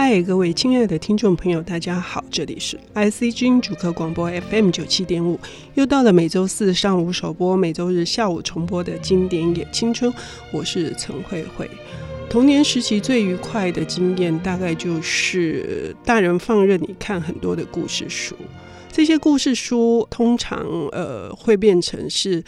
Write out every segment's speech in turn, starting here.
嗨，各位亲爱的听众朋友，大家好，这里是 IC 之音主客广播 FM 九七点五，又到了每周四上午首播、每周日下午重播的经典也青春，我是陈慧慧。童年时期最愉快的经验，大概就是大人放任你看很多的故事书。这些故事书通常呃会变成是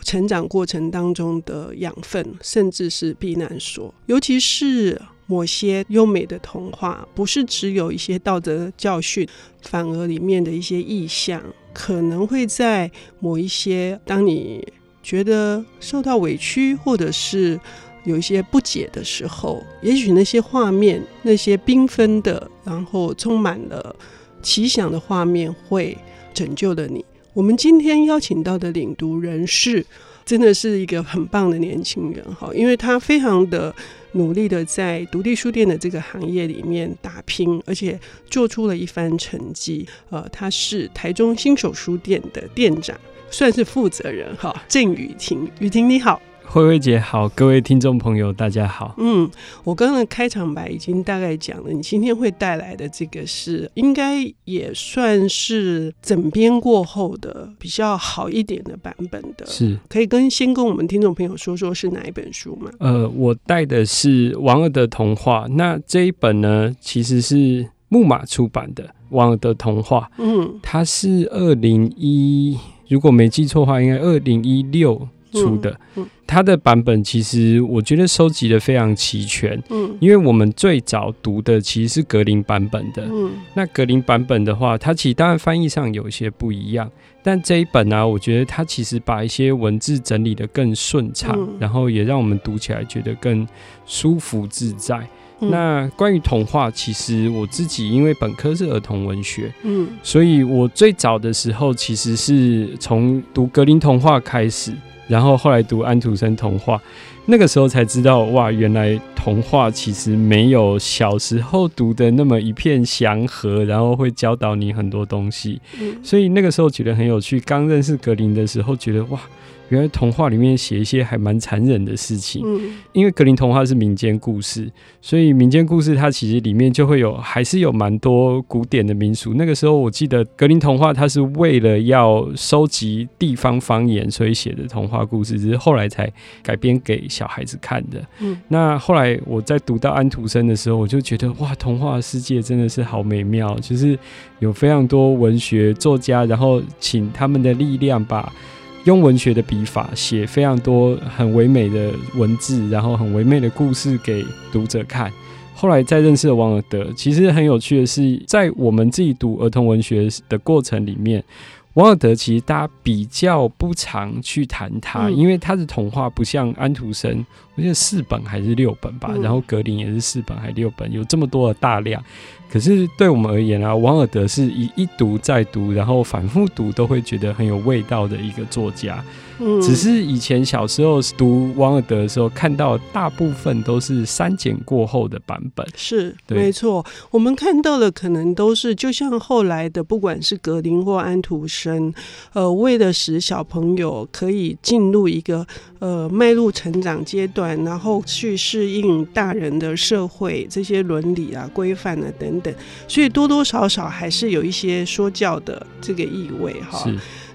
成长过程当中的养分，甚至是避难所。尤其是某些优美的童话，不是只有一些道德教训，反而里面的一些意象，可能会在某一些当你觉得受到委屈，或者是有一些不解的时候，也许那些画面，那些缤纷的，然后充满了奇想的画面，会拯救了你。我们今天邀请到的领读人是，真的是一个很棒的年轻人哈，因为他非常的努力的在独立书店的这个行业里面打拼，而且做出了一番成绩。呃，他是台中新手书店的店长，算是负责人哈。郑雨婷，雨婷你好。慧慧姐好，各位听众朋友大家好。嗯，我刚刚的开场白已经大概讲了，你今天会带来的这个是应该也算是整编过后的比较好一点的版本的，是可以跟先跟我们听众朋友说说是哪一本书吗？呃，我带的是王尔的童话，那这一本呢其实是木马出版的王尔的童话，嗯，它是二零一，如果没记错的话，应该二零一六。出的，它的版本其实我觉得收集的非常齐全，嗯，因为我们最早读的其实是格林版本的，嗯，那格林版本的话，它其实当然翻译上有一些不一样，但这一本呢、啊，我觉得它其实把一些文字整理的更顺畅，然后也让我们读起来觉得更舒服自在。那关于童话，其实我自己因为本科是儿童文学，嗯，所以我最早的时候其实是从读格林童话开始。然后后来读安徒生童话，那个时候才知道哇，原来童话其实没有小时候读的那么一片祥和，然后会教导你很多东西。所以那个时候觉得很有趣。刚认识格林的时候，觉得哇。原来童话里面写一些还蛮残忍的事情，嗯，因为格林童话是民间故事，所以民间故事它其实里面就会有，还是有蛮多古典的民俗。那个时候我记得格林童话它是为了要收集地方方言，所以写的童话故事，只是后来才改编给小孩子看的。嗯，那后来我在读到安徒生的时候，我就觉得哇，童话世界真的是好美妙，就是有非常多文学作家，然后请他们的力量把。用文学的笔法写非常多很唯美的文字，然后很唯美的故事给读者看。后来再认识了王尔德，其实很有趣的是，在我们自己读儿童文学的过程里面，王尔德其实大家比较不常去谈他，因为他的童话不像安徒生，我记得四本还是六本吧，然后格林也是四本还是六本，有这么多的大量。可是对我们而言啊，王尔德是一一读再读，然后反复读都会觉得很有味道的一个作家。嗯，只是以前小时候读王尔德的时候，看到大部分都是删减过后的版本。是，没错。我们看到的可能都是，就像后来的，不管是格林或安徒生，呃，为了使小朋友可以进入一个呃迈入成长阶段，然后去适应大人的社会这些伦理啊、规范啊等等，所以多多少少还是有一些说教的这个意味哈。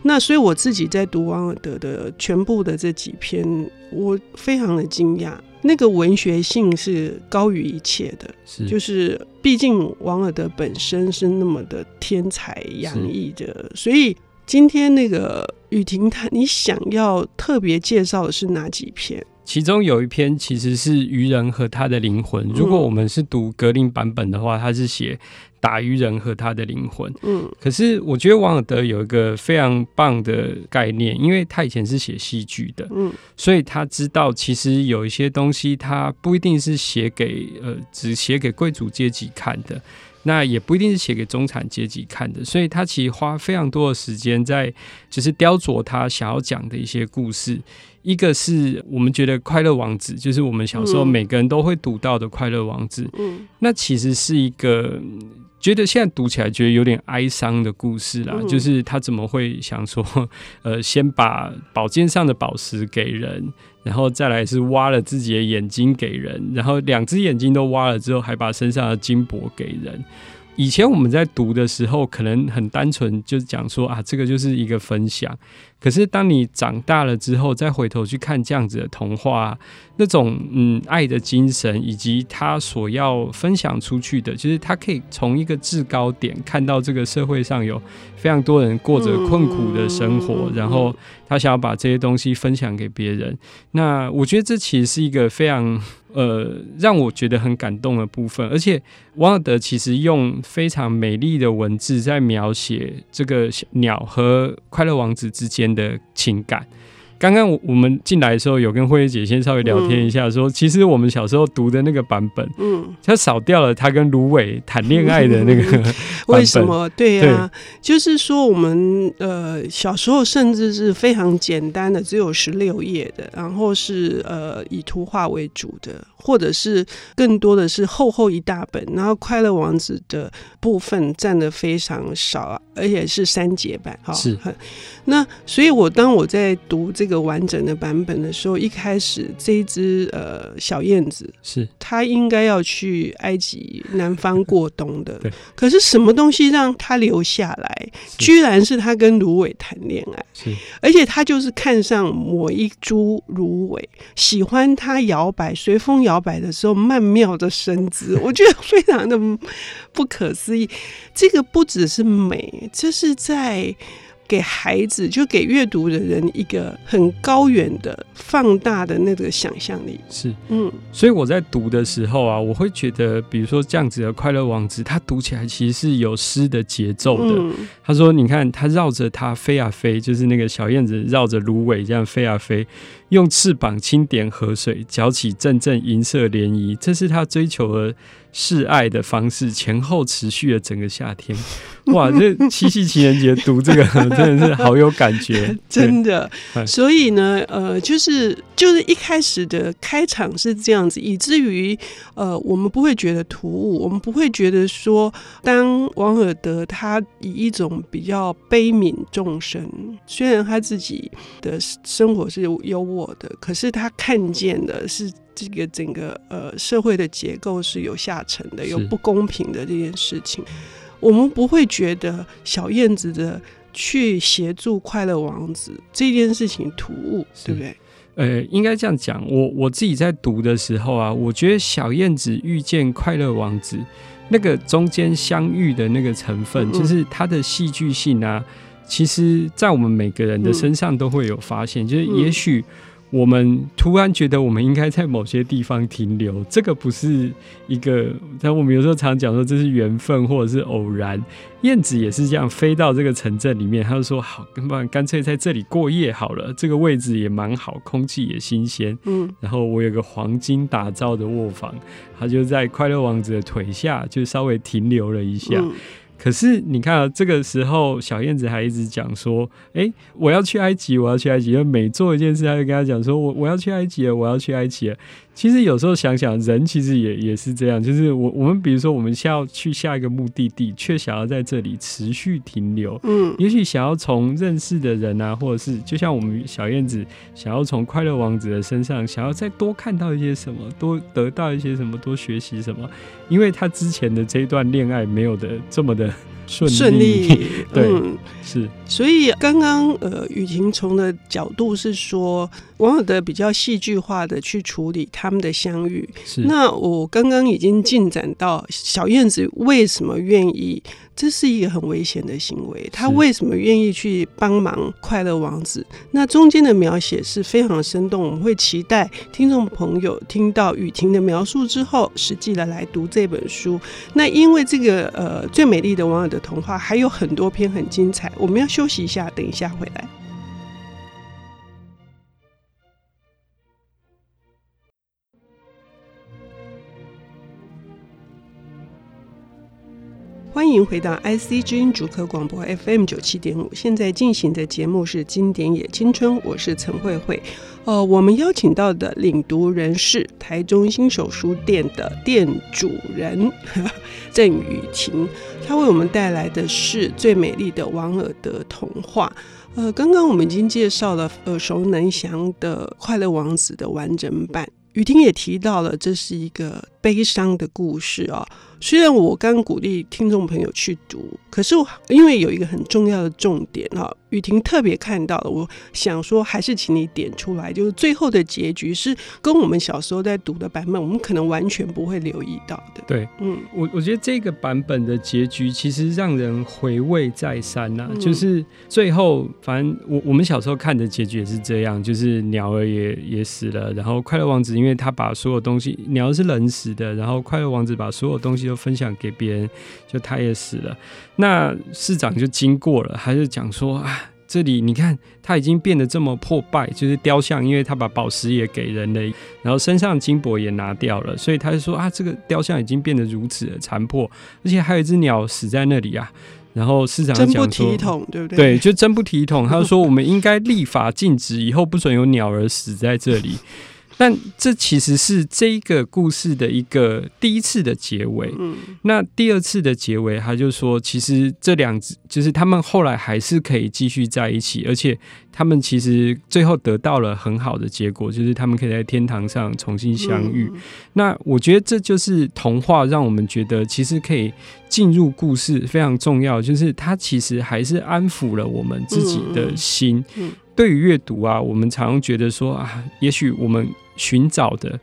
那所以我自己在读王尔德的全部的这几篇，我非常的惊讶，那个文学性是高于一切的，是就是毕竟王尔德本身是那么的天才洋溢的，所以今天那个雨婷她，你想要特别介绍的是哪几篇？其中有一篇其实是渔人和他的灵魂。如果我们是读格林版本的话，他是写打渔人和他的灵魂。嗯，可是我觉得王尔德有一个非常棒的概念，因为他以前是写戏剧的，嗯，所以他知道其实有一些东西他不一定是写给呃只写给贵族阶级看的，那也不一定是写给中产阶级看的，所以他其实花非常多的时间在就是雕琢他想要讲的一些故事。一个是我们觉得《快乐王子》，就是我们小时候每个人都会读到的《快乐王子》。嗯，那其实是一个觉得现在读起来觉得有点哀伤的故事啦，嗯、就是他怎么会想说，呃，先把宝剑上的宝石给人，然后再来是挖了自己的眼睛给人，然后两只眼睛都挖了之后，还把身上的金箔给人。以前我们在读的时候，可能很单纯，就是讲说啊，这个就是一个分享。可是当你长大了之后，再回头去看这样子的童话，那种嗯爱的精神，以及他所要分享出去的，就是他可以从一个制高点看到这个社会上有非常多人过着困苦的生活，然后他想要把这些东西分享给别人。那我觉得这其实是一个非常呃让我觉得很感动的部分，而且王尔德其实用非常美丽的文字在描写这个鸟和快乐王子之间的情感。刚刚我我们进来的时候，有跟慧姐先稍微聊天一下，说、嗯、其实我们小时候读的那个版本，嗯，它少掉了他跟芦苇谈恋爱的那个。为什么？对呀、啊，就是说我们呃小时候甚至是非常简单的，只有十六页的，然后是呃以图画为主的，或者是更多的是厚厚一大本，然后快乐王子的部分占的非常少，而且是三节版哈。是，那所以我当我在读这个。一个完整的版本的时候，一开始这一只呃小燕子是它应该要去埃及南方过冬的，对可是什么东西让它留下来？居然是它跟芦苇谈恋爱，是而且它就是看上某一株芦苇，喜欢它摇摆随风摇摆的时候曼妙的身姿，我觉得非常的不可思议。这个不只是美，这是在。给孩子，就给阅读的人一个很高远的、放大的那个想象力。是，嗯，所以我在读的时候啊，我会觉得，比如说这样子的《快乐王子》，他读起来其实是有诗的节奏的。嗯、他说：“你看，他绕着它飞啊飞，就是那个小燕子绕着芦苇这样飞啊飞，用翅膀轻点河水，搅起阵阵银色涟漪，这是他追求的。”示爱的方式前后持续了整个夏天，哇！这七夕情人节读这个 真的是好有感觉，真的。所以呢，呃，就是就是一开始的开场是这样子，以至于呃，我们不会觉得突兀，我们不会觉得说，当王尔德他以一种比较悲悯众生，虽然他自己的生活是优渥的，可是他看见的是。这个整个呃社会的结构是有下沉的，有不公平的这件事情，我们不会觉得小燕子的去协助快乐王子这件事情突兀，对不对？呃，应该这样讲，我我自己在读的时候啊，我觉得小燕子遇见快乐王子那个中间相遇的那个成分，嗯、就是它的戏剧性啊，其实在我们每个人的身上都会有发现，嗯、就是也许。我们突然觉得我们应该在某些地方停留，这个不是一个，但我们有时候常讲说这是缘分或者是偶然。燕子也是这样飞到这个城镇里面，他就说好，不然干脆在这里过夜好了，这个位置也蛮好，空气也新鲜。嗯，然后我有个黄金打造的卧房，他就在快乐王子的腿下就稍微停留了一下。嗯可是你看啊，这个时候小燕子还一直讲说：“哎，我要去埃及，我要去埃及。”因为每做一件事，他就跟他讲说：“我我要去埃及了，我要去埃及了。”其实有时候想想，人其实也也是这样，就是我我们比如说，我们想要去下一个目的地，却想要在这里持续停留。嗯，也许想要从认识的人啊，或者是就像我们小燕子，想要从快乐王子的身上，想要再多看到一些什么，多得到一些什么，多学习什么，因为他之前的这一段恋爱没有的这么的。顺利，嗯、是。所以刚刚呃，雨婷从的角度是说，网友的比较戏剧化的去处理他们的相遇。是。那我刚刚已经进展到小燕子为什么愿意？这是一个很危险的行为。他为什么愿意去帮忙快乐王子？那中间的描写是非常生动。我们会期待听众朋友听到雨婷的描述之后，实际的来读这本书。那因为这个呃，最美丽的王尔德童话还有很多篇很精彩。我们要休息一下，等一下回来。欢迎回到 IC 之音主客广播 FM 九七点五。现在进行的节目是《经典也青春》，我是陈慧慧。呃，我们邀请到的领读人是台中新手书店的店主人 郑雨婷，她为我们带来的是最美丽的王尔德童话。呃，刚刚我们已经介绍了耳熟能详的《快乐王子》的完整版，雨婷也提到了这是一个悲伤的故事啊、哦。虽然我刚鼓励听众朋友去读，可是因为有一个很重要的重点哈，雨婷特别看到了，我想说还是请你点出来，就是最后的结局是跟我们小时候在读的版本，我们可能完全不会留意到的。对，嗯，我我觉得这个版本的结局其实让人回味再三呐、啊嗯，就是最后反正我我们小时候看的结局也是这样，就是鸟儿也也死了，然后快乐王子因为他把所有东西，鸟儿是冷死的，然后快乐王子把所有东西。都分享给别人，就他也死了。那市长就经过了，他就讲说啊，这里你看他已经变得这么破败，就是雕像，因为他把宝石也给人了，然后身上金箔也拿掉了，所以他就说啊，这个雕像已经变得如此的残破，而且还有一只鸟死在那里啊。然后市长就讲说，真不体统，对不对？对，就真不体统。他就说，我们应该立法禁止，以后不准有鸟儿死在这里。但这其实是这一个故事的一个第一次的结尾。嗯，那第二次的结尾，他就说，其实这两只就是他们后来还是可以继续在一起，而且他们其实最后得到了很好的结果，就是他们可以在天堂上重新相遇。嗯。那我觉得这就是童话，让我们觉得其实可以进入故事非常重要，就是它其实还是安抚了我们自己的心。对于阅读啊，我们常常觉得说啊，也许我们寻找的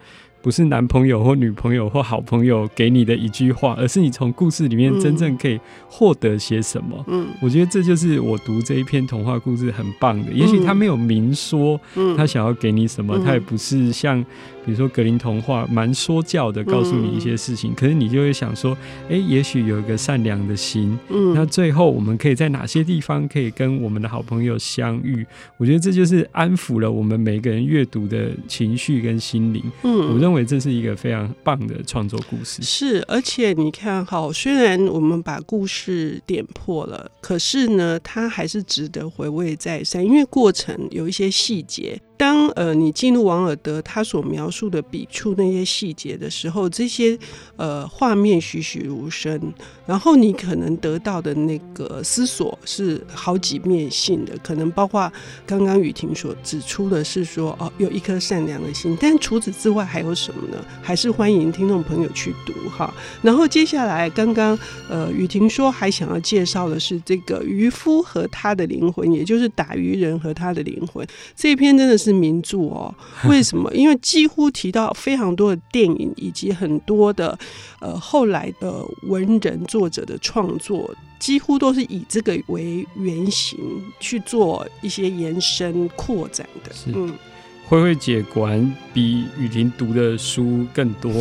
不是男朋友或女朋友或好朋友给你的一句话，而是你从故事里面真正可以获得些什么。嗯，我觉得这就是我读这一篇童话故事很棒的。也许他没有明说他想要给你什么，他也不是像。比如说格林童话蛮说教的，告诉你一些事情，嗯，可是你就会想说，哎，欸，也许有一个善良的心，嗯，那最后我们可以在哪些地方可以跟我们的好朋友相遇？我觉得这就是安抚了我们每个人阅读的情绪跟心灵。嗯，我认为这是一个非常棒的创作故事。是，而且你看，好，虽然我们把故事点破了，可是呢，它还是值得回味再三，因为过程有一些细节。当呃你进入王尔德他所描述的笔触那些细节的时候，这些呃画面栩栩如生，然后你可能得到的那个思索是好几面性的，可能包括刚刚雨婷所指出的是说哦有一颗善良的心，但除此之外还有什么呢？还是欢迎听众朋友去读哈。然后接下来刚刚呃雨婷说还想要介绍的是这个渔夫和他的灵魂，也就是打渔人和他的灵魂这篇真的是。是名著哦，为什么？因为几乎提到非常多的电影，以及很多的呃后来的文人作者的创作，几乎都是以这个为原型去做一些延伸扩展的。嗯，慧慧姐果然比雨婷读的书更多。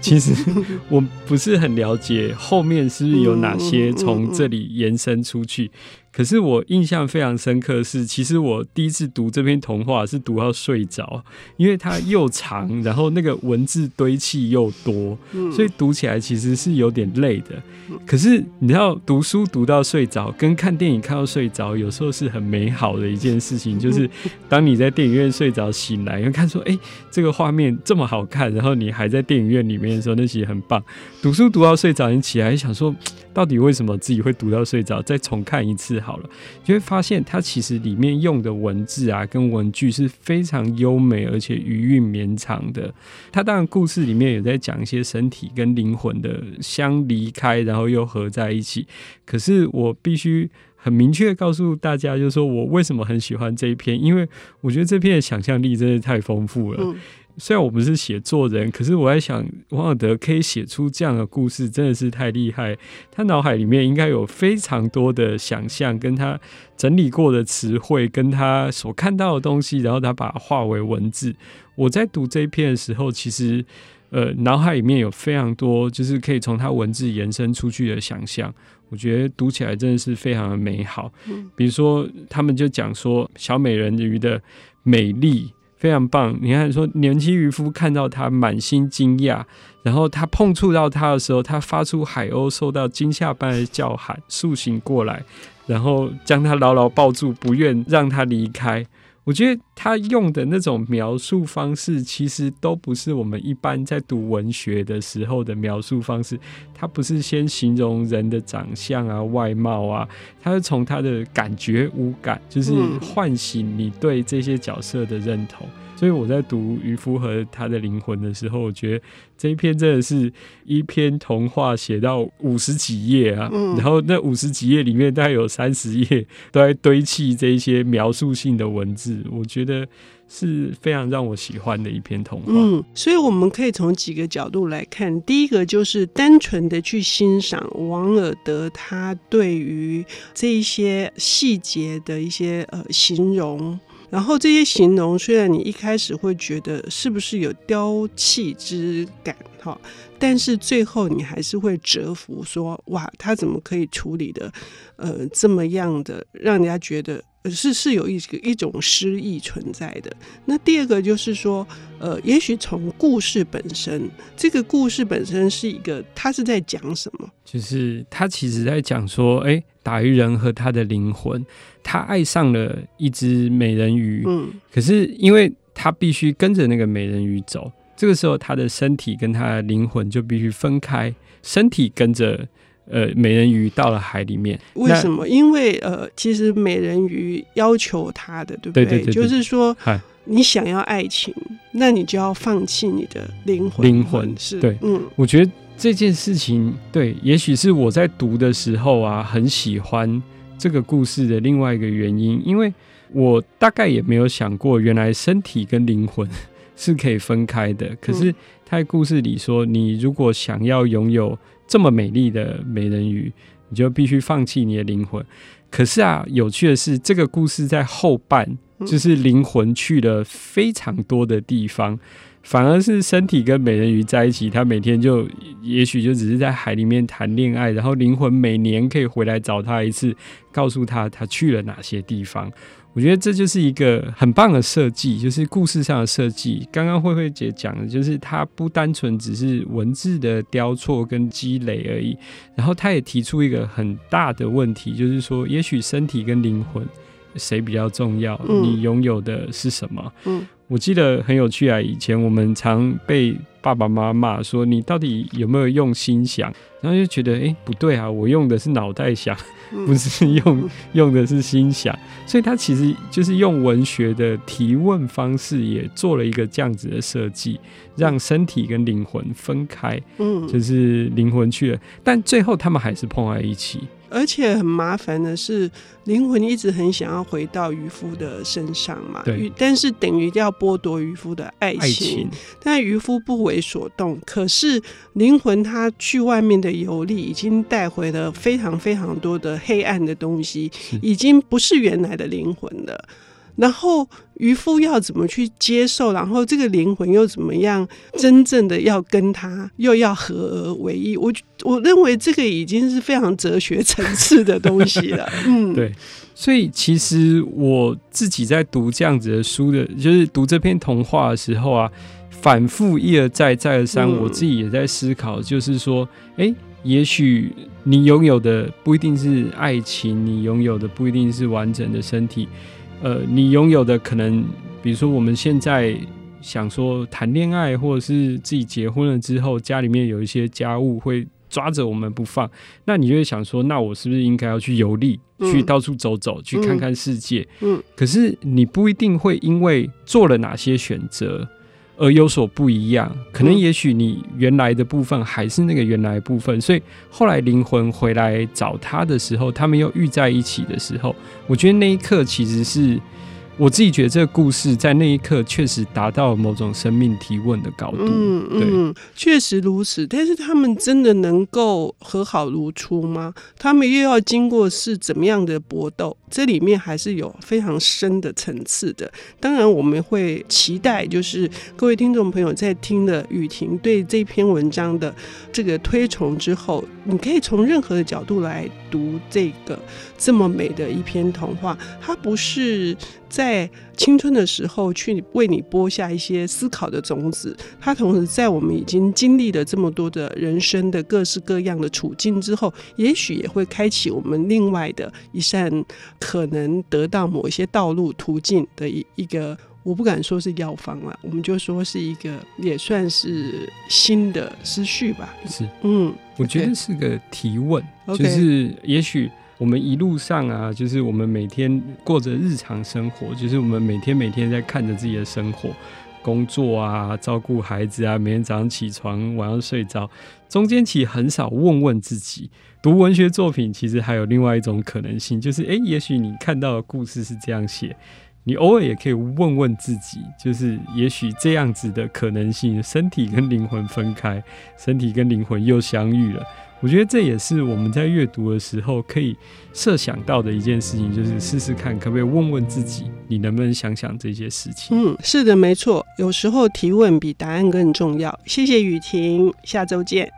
其实 我不是很了解后面是不是有哪些从这里延伸出去。可是我印象非常深刻是，其实我第一次读这篇童话是读到睡着，因为它又长，然后那个文字堆砌又多，所以读起来其实是有点累的。可是你知道，读书读到睡着，跟看电影看到睡着，有时候是很美好的一件事情。就是 当你在电影院睡着醒来，又看说，哎，这个画面这么好看，然后你还在电影院里面的时候，那其实很棒。读书读到睡着，你起来想说，到底为什么自己会读到睡着？再重看一次。好了，就会发现它其实里面用的文字啊，跟文句是非常优美，而且余韵绵长的。它当然故事里面有在讲一些身体跟灵魂的相离开，然后又合在一起。可是我必须很明确告诉大家，就是说我为什么很喜欢这一篇，因为我觉得这篇的想象力真的太丰富了。虽然我不是写作人，可是我在想，王尔德可以写出这样的故事，真的是太厉害。他脑海里面应该有非常多的想象，跟他整理过的词汇，跟他所看到的东西，然后他把它化为文字。我在读这一篇的时候，其实呃，脑海里面有非常多，就是可以从他文字延伸出去的想象。我觉得读起来真的是非常的美好。比如说，他们就讲说小美人鱼的美丽。非常棒。你看，说年轻渔夫看到他满心惊讶，然后他碰触到他的时候，他发出海鸥受到惊吓般的叫喊，苏醒过来，然后将他牢牢抱住，不愿让他离开。我觉得他用的那种描述方式，其实都不是我们一般在读文学的时候的描述方式。他不是先形容人的长相啊、外貌啊，他是从他的感觉、五感，就是唤醒你对这些角色的认同。所以我在读渔夫和他的灵魂的时候，我觉得这一篇真的是一篇童话，写到五十几页啊，嗯、然后那五十几页里面大概有三十页都在堆砌这一些描述性的文字，我觉得是非常让我喜欢的一篇童话。嗯，所以我们可以从几个角度来看，第一个就是单纯的去欣赏王尔德他对于这一些细节的一些呃形容。然后这些形容，虽然你一开始会觉得是不是有丢弃之感，哈，但是最后你还是会折服说，哇，他怎么可以处理的，呃，这么样的，让人家觉得是是有一个一种诗意存在的。那第二个就是说，呃，也许从故事本身，这个故事本身是一个，他是在讲什么？就是他其实在讲说，哎。打鱼人和他的灵魂，他爱上了一只美人鱼。嗯，可是因为他必须跟着那个美人鱼走，这个时候他的身体跟他的灵魂就必须分开。身体跟着呃美人鱼到了海里面，为什么？因为呃，其实美人鱼要求他的，对不对？对对对对，就是说，你想要爱情，那你就要放弃你的灵魂。灵魂是对，嗯，我觉得。这件事情，对，也许是我在读的时候啊，很喜欢这个故事的另外一个原因，因为我大概也没有想过，原来身体跟灵魂是可以分开的。可是他在故事里说，你如果想要拥有这么美丽的美人鱼，你就必须放弃你的灵魂。可是啊，有趣的是，这个故事在后半，就是灵魂去了非常多的地方。反而是身体跟美人鱼在一起，他每天就也许就只是在海里面谈恋爱，然后灵魂每年可以回来找他一次，告诉他他去了哪些地方。我觉得这就是一个很棒的设计，就是故事上的设计。刚刚慧慧姐讲的，就是它不单纯只是文字的雕错跟积累而已。然后她也提出一个很大的问题，就是说，也许身体跟灵魂谁比较重要？你拥有的是什么？嗯。我记得很有趣啊！以前我们常被爸爸妈妈骂说：“你到底有没有用心想？”然后就觉得，哎、欸，不对啊！我用的是脑袋想，不是用用的是心想。所以他其实就是用文学的提问方式，也做了一个这样子的设计，让身体跟灵魂分开。嗯，就是灵魂去了，但最后他们还是碰在一起。而且很麻烦的是，灵魂一直很想要回到渔夫的身上嘛，对，但是等于要剥夺渔夫的爱情，爱情，但渔夫不为所动。可是灵魂他去外面的游历，已经带回了非常非常多的黑暗的东西，已经不是原来的灵魂了。然后渔夫要怎么去接受？然后这个灵魂又怎么样？真正的要跟他又要合而为一？我我认为这个已经是非常哲学层次的东西了。嗯，对。所以其实我自己在读这样子的书的，就是读这篇童话的时候啊，反复一而再再而三，我自己也在思考，就是说，哎，也许你拥有的不一定是爱情，你拥有的不一定是完整的身体。呃，你拥有的可能，比如说我们现在想说谈恋爱，或者是自己结婚了之后，家里面有一些家务会抓着我们不放，那你就会想说，那我是不是应该要去游历，嗯、去到处走走，去看看世界？嗯，嗯，可是你不一定会因为做了哪些选择。而有所不一样，可能也许你原来的部分还是那个原来的部分，所以后来灵魂回来找他的时候，他们又遇在一起的时候，我觉得那一刻其实是。我自己觉得这个故事在那一刻确实达到了某种生命提问的高度。嗯嗯，确实如此。但是他们真的能够和好如初吗？他们又要经过是怎么样的搏斗？这里面还是有非常深的层次的。当然，我们会期待，就是各位听众朋友在听了雨婷对这篇文章的这个推崇之后，你可以从任何的角度来读这个这么美的一篇童话，它不是在青春的时候去为你播下一些思考的种子，它同时在我们已经经历了这么多的人生的各式各样的处境之后，也许也会开启我们另外的一扇可能得到某一些道路途径的一一个。我不敢说是药方了，我们就说是一个也算是新的思绪吧。是，嗯，我觉得是个提问就是也许我们一路上啊，就是我们每天过着日常生活，就是我们每天每天在看着自己的生活、工作啊、照顾孩子啊，每天早上起床、晚上睡着，中间其实很少问问自己。读文学作品其实还有另外一种可能性，就是诶、欸，也许你看到的故事是这样写。你偶尔也可以问问自己，就是也许这样子的可能性，身体跟灵魂分开，身体跟灵魂又相遇了。我觉得这也是我们在阅读的时候可以设想到的一件事情，就是试试看可不可以问问自己，你能不能想想这些事情？嗯，是的，没错，有时候提问比答案更重要。谢谢雨婷，下周见。